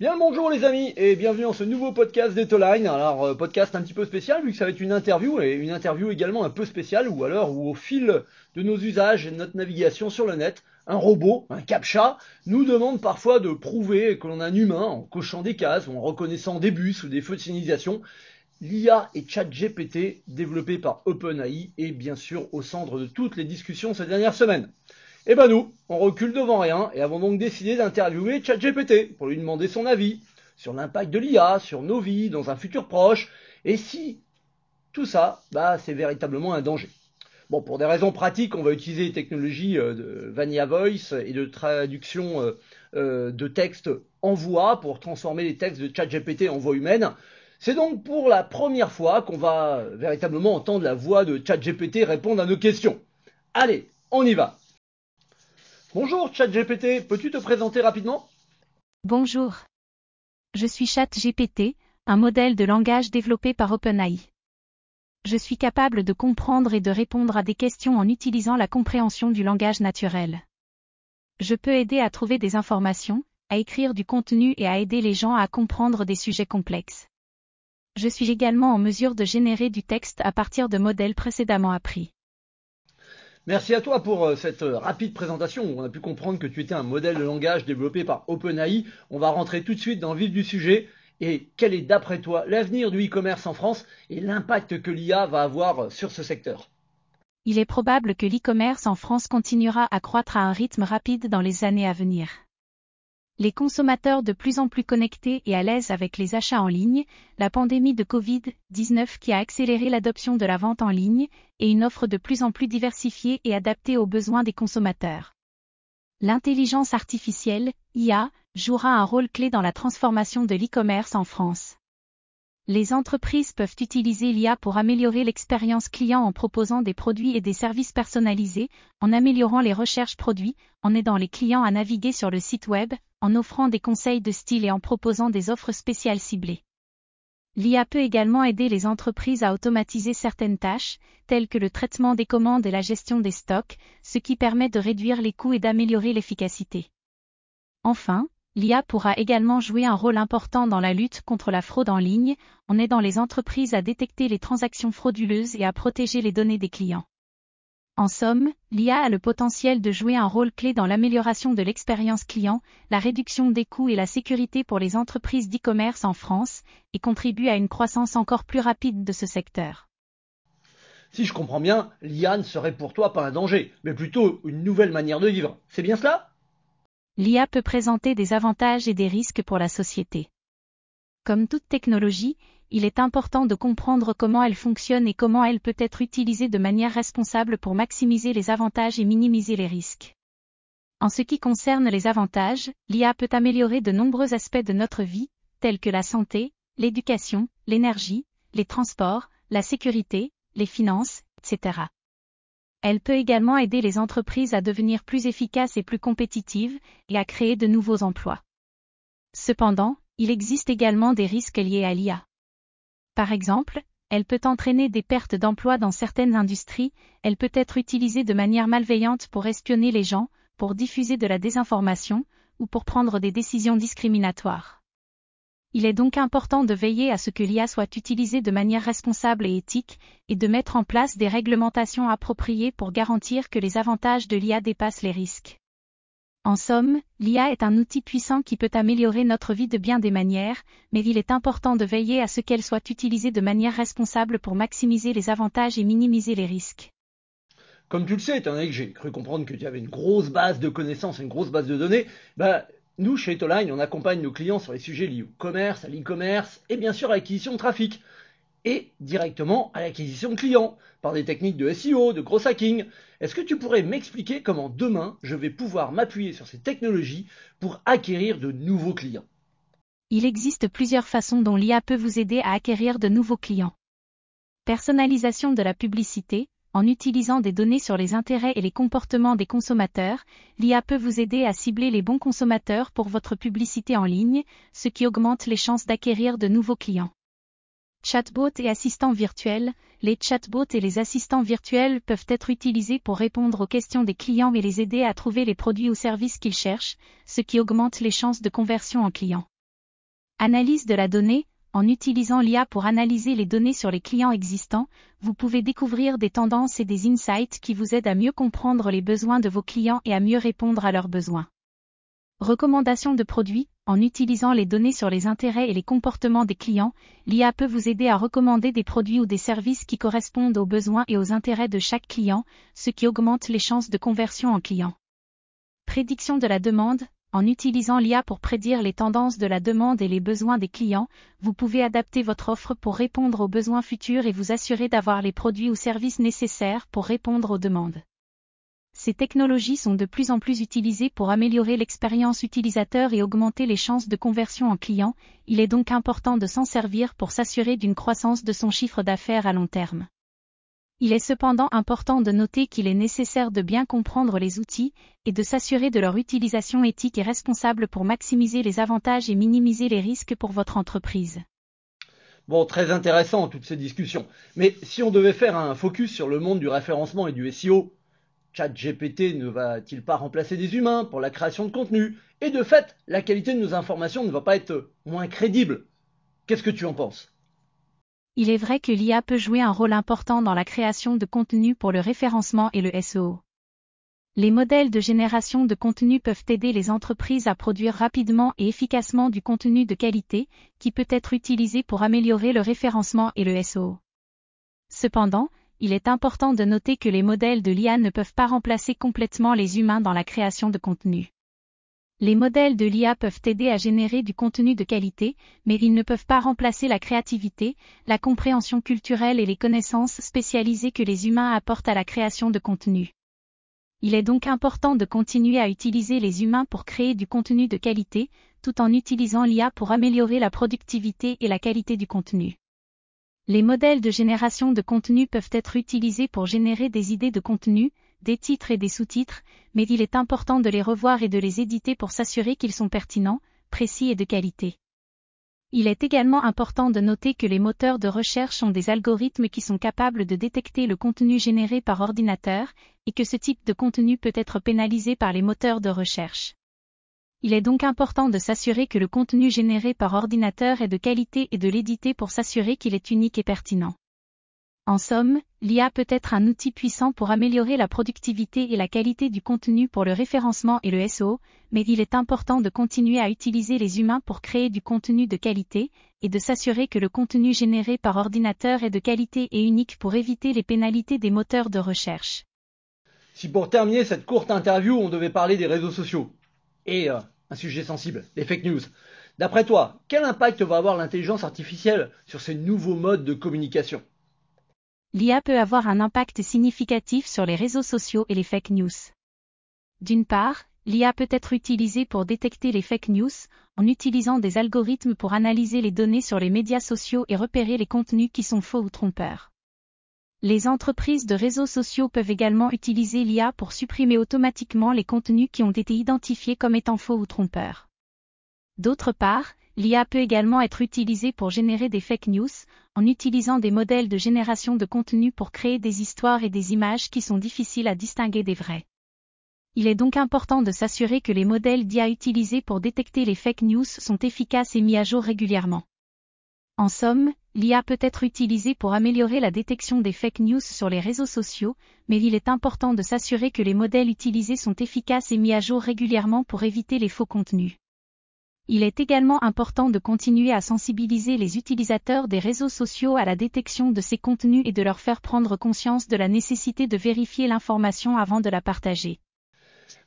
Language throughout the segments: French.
Bien bonjour les amis et bienvenue dans ce nouveau podcast d'Etoline. Alors euh, podcast un petit peu spécial vu que ça va être une interview et une interview également un peu spéciale ou alors où au fil de nos usages et de notre navigation sur le net, un robot, un captcha, nous demande parfois de prouver que l'on a un humain en cochant des cases ou en reconnaissant des bus ou des feux de signalisation. L'IA et ChatGPT développé par OpenAI est bien sûr au centre de toutes les discussions ces dernières semaines. Eh ben nous, on recule devant rien et avons donc décidé d'interviewer ChatGPT pour lui demander son avis sur l'impact de l'IA sur nos vies dans un futur proche et si tout ça, bah, c'est véritablement un danger. Bon, pour des raisons pratiques, on va utiliser les technologies euh, de Vanilla Voice et de traduction euh, euh, de texte en voix pour transformer les textes de ChatGPT en voix humaine. C'est donc pour la première fois qu'on va véritablement entendre la voix de ChatGPT répondre à nos questions. Allez, on y va. Bonjour ChatGPT, peux-tu te présenter rapidement? Bonjour. Je suis ChatGPT, un modèle de langage développé par OpenAI. Je suis capable de comprendre et de répondre à des questions en utilisant la compréhension du langage naturel. Je peux aider à trouver des informations, à écrire du contenu et à aider les gens à comprendre des sujets complexes. Je suis également en mesure de générer du texte à partir de modèles précédemment appris. Merci à toi pour euh, cette euh, rapide présentation. On a pu comprendre que tu étais un modèle de langage développé par OpenAI. On va rentrer tout de suite dans le vif du sujet. Et quel est d'après toi l'avenir du e-commerce en France et l'impact que l'IA va avoir euh, sur ce secteur? Il est probable que l'e-commerce en France continuera à croître à un rythme rapide dans les années à venir les consommateurs de plus en plus connectés et à l'aise avec les achats en ligne, la pandémie de Covid-19 qui a accéléré l'adoption de la vente en ligne, et une offre de plus en plus diversifiée et adaptée aux besoins des consommateurs. L'intelligence artificielle, IA, jouera un rôle clé dans la transformation de l'e-commerce en France. Les entreprises peuvent utiliser l'IA pour améliorer l'expérience client en proposant des produits et des services personnalisés, en améliorant les recherches produits, en aidant les clients à naviguer sur le site web, en offrant des conseils de style et en proposant des offres spéciales ciblées. L'IA peut également aider les entreprises à automatiser certaines tâches, telles que le traitement des commandes et la gestion des stocks, ce qui permet de réduire les coûts et d'améliorer l'efficacité. Enfin, l'IA pourra également jouer un rôle important dans la lutte contre la fraude en ligne, en aidant les entreprises à détecter les transactions frauduleuses et à protéger les données des clients. En somme, l'IA a le potentiel de jouer un rôle clé dans l'amélioration de l'expérience client, la réduction des coûts et la sécurité pour les entreprises d'e-commerce en France, et contribue à une croissance encore plus rapide de ce secteur. Si je comprends bien, l'IA ne serait pour toi pas un danger, mais plutôt une nouvelle manière de vivre. C'est bien cela? l'IA peut présenter des avantages et des risques pour la société. Comme toute technologie, il est important de comprendre comment elle fonctionne et comment elle peut être utilisée de manière responsable pour maximiser les avantages et minimiser les risques. En ce qui concerne les avantages, l'IA peut améliorer de nombreux aspects de notre vie, tels que la santé, l'éducation, l'énergie, les transports, la sécurité, les finances, etc. Elle peut également aider les entreprises à devenir plus efficaces et plus compétitives, et à créer de nouveaux emplois. Cependant, il existe également des risques liés à l'IA. Par exemple, elle peut entraîner des pertes d'emplois dans certaines industries, elle peut être utilisée de manière malveillante pour espionner les gens, pour diffuser de la désinformation, ou pour prendre des décisions discriminatoires. Il est donc important de veiller à ce que l'IA soit utilisée de manière responsable et éthique, et de mettre en place des réglementations appropriées pour garantir que les avantages de l'IA dépassent les risques. En somme, l'IA est un outil puissant qui peut améliorer notre vie de bien des manières, mais il est important de veiller à ce qu'elle soit utilisée de manière responsable pour maximiser les avantages et minimiser les risques. Comme tu le sais, étant donné que j'ai cru comprendre que tu avais une grosse base de connaissances, une grosse base de données, bah, nous, chez Etoline, on accompagne nos clients sur les sujets liés au commerce, à l'e-commerce et bien sûr à l'acquisition de trafic. Et directement à l'acquisition de clients, par des techniques de SEO, de gros hacking. Est-ce que tu pourrais m'expliquer comment demain je vais pouvoir m'appuyer sur ces technologies pour acquérir de nouveaux clients? Il existe plusieurs façons dont l'IA peut vous aider à acquérir de nouveaux clients. Personnalisation de la publicité, en utilisant des données sur les intérêts et les comportements des consommateurs, l'IA peut vous aider à cibler les bons consommateurs pour votre publicité en ligne, ce qui augmente les chances d'acquérir de nouveaux clients. Chatbot et assistants virtuels, les chatbots et les assistants virtuels peuvent être utilisés pour répondre aux questions des clients et les aider à trouver les produits ou services qu'ils cherchent, ce qui augmente les chances de conversion en clients. Analyse de la donnée, en utilisant l'IA pour analyser les données sur les clients existants, vous pouvez découvrir des tendances et des insights qui vous aident à mieux comprendre les besoins de vos clients et à mieux répondre à leurs besoins. Recommandation de produits, en utilisant les données sur les intérêts et les comportements des clients, l'IA peut vous aider à recommander des produits ou des services qui correspondent aux besoins et aux intérêts de chaque client, ce qui augmente les chances de conversion en client. Prédiction de la demande, en utilisant l'IA pour prédire les tendances de la demande et les besoins des clients, vous pouvez adapter votre offre pour répondre aux besoins futurs et vous assurer d'avoir les produits ou services nécessaires pour répondre aux demandes. Ces technologies sont de plus en plus utilisées pour améliorer l'expérience utilisateur et augmenter les chances de conversion en client, il est donc important de s'en servir pour s'assurer d'une croissance de son chiffre d'affaires à long terme. Il est cependant important de noter qu'il est nécessaire de bien comprendre les outils et de s'assurer de leur utilisation éthique et responsable pour maximiser les avantages et minimiser les risques pour votre entreprise. Bon, très intéressant toutes ces discussions. Mais si on devait faire un focus sur le monde du référencement et du SEO, ChatGPT ne va-t-il pas remplacer des humains pour la création de contenu? Et de fait, la qualité de nos informations ne va pas être moins crédible. Qu'est-ce que tu en penses? Il est vrai que l'IA peut jouer un rôle important dans la création de contenu pour le référencement et le SEO. Les modèles de génération de contenu peuvent aider les entreprises à produire rapidement et efficacement du contenu de qualité, qui peut être utilisé pour améliorer le référencement et le SEO. Cependant, il est important de noter que les modèles de l'IA ne peuvent pas remplacer complètement les humains dans la création de contenu. Les modèles de l'IA peuvent aider à générer du contenu de qualité, mais ils ne peuvent pas remplacer la créativité, la compréhension culturelle et les connaissances spécialisées que les humains apportent à la création de contenu. Il est donc important de continuer à utiliser les humains pour créer du contenu de qualité, tout en utilisant l'IA pour améliorer la productivité et la qualité du contenu. Les modèles de génération de contenu peuvent être utilisés pour générer des idées de contenu, des titres et des sous-titres, mais il est important de les revoir et de les éditer pour s'assurer qu'ils sont pertinents, précis et de qualité. Il est également important de noter que les moteurs de recherche ont des algorithmes qui sont capables de détecter le contenu généré par ordinateur, et que ce type de contenu peut être pénalisé par les moteurs de recherche. Il est donc important de s'assurer que le contenu généré par ordinateur est de qualité et de l'éditer pour s'assurer qu'il est unique et pertinent. En somme, l'IA peut être un outil puissant pour améliorer la productivité et la qualité du contenu pour le référencement et le SEO, mais il est important de continuer à utiliser les humains pour créer du contenu de qualité, et de s'assurer que le contenu généré par ordinateur est de qualité et unique pour éviter les pénalités des moteurs de recherche. Si pour terminer cette courte interview, on devait parler des réseaux sociaux, et euh, un sujet sensible, les fake news, d'après toi, quel impact va avoir l'intelligence artificielle sur ces nouveaux modes de communication? l'IA peut avoir un impact significatif sur les réseaux sociaux et les fake news. D'une part, l'IA peut être utilisée pour détecter les fake news, en utilisant des algorithmes pour analyser les données sur les médias sociaux et repérer les contenus qui sont faux ou trompeurs. Les entreprises de réseaux sociaux peuvent également utiliser l'IA pour supprimer automatiquement les contenus qui ont été identifiés comme étant faux ou trompeurs. D'autre part, L'IA peut également être utilisée pour générer des fake news, en utilisant des modèles de génération de contenu pour créer des histoires et des images qui sont difficiles à distinguer des vrais. Il est donc important de s'assurer que les modèles d'IA utilisés pour détecter les fake news sont efficaces et mis à jour régulièrement. En somme, l'IA peut être utilisée pour améliorer la détection des fake news sur les réseaux sociaux, mais il est important de s'assurer que les modèles utilisés sont efficaces et mis à jour régulièrement pour éviter les faux contenus. Il est également important de continuer à sensibiliser les utilisateurs des réseaux sociaux à la détection de ces contenus et de leur faire prendre conscience de la nécessité de vérifier l'information avant de la partager.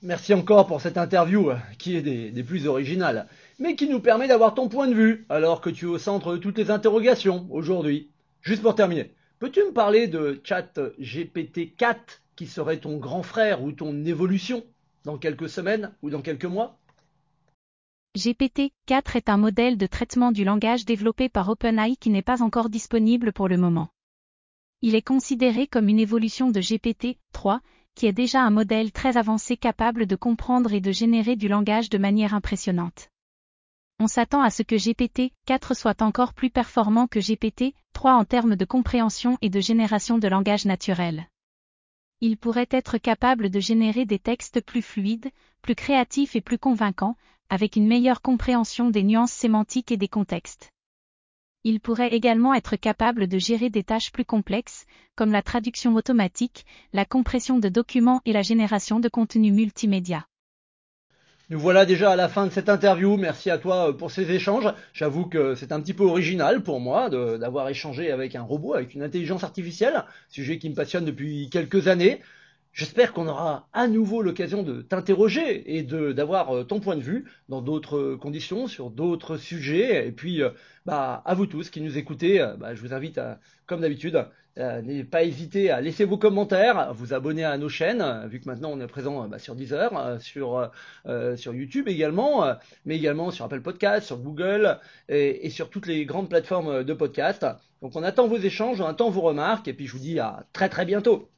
Merci encore pour cette interview euh, qui est des, plus originales, mais qui nous permet d'avoir ton point de vue alors que tu es au centre de toutes les interrogations aujourd'hui. Juste pour terminer, peux-tu me parler de Chat GPT 4 qui serait ton grand frère ou ton évolution dans quelques semaines ou dans quelques mois? GPT-4 est un modèle de traitement du langage développé par OpenAI qui n'est pas encore disponible pour le moment. Il est considéré comme une évolution de GPT-3, qui est déjà un modèle très avancé capable de comprendre et de générer du langage de manière impressionnante. On s'attend à ce que GPT-4 soit encore plus performant que GPT-3 en termes de compréhension et de génération de langage naturel. Il pourrait être capable de générer des textes plus fluides, plus créatifs et plus convaincants, avec une meilleure compréhension des nuances sémantiques et des contextes. Il pourrait également être capable de gérer des tâches plus complexes, comme la traduction automatique, la compression de documents et la génération de contenu multimédia. Nous voilà déjà à la fin de cette interview. Merci à toi euh, pour ces échanges. J'avoue que c'est un petit peu original pour moi d'avoir échangé avec un robot, avec une intelligence artificielle, sujet qui me passionne depuis quelques années. J'espère qu'on aura à nouveau l'occasion de t'interroger et d'avoir euh, ton point de vue dans d'autres conditions, sur d'autres sujets. Et puis, euh, bah, à vous tous qui nous écoutez, bah, je vous invite, à, comme d'habitude, euh, n'hésitez pas hésiter à laisser vos commentaires, à vous abonner à nos chaînes, vu que maintenant on est présent bah, sur Deezer, euh, sur, euh, sur YouTube également, mais également sur Apple Podcast, sur Google et, et, sur toutes les grandes plateformes de podcast. Donc on attend vos échanges, on attend vos remarques, et puis je vous dis à très très bientôt.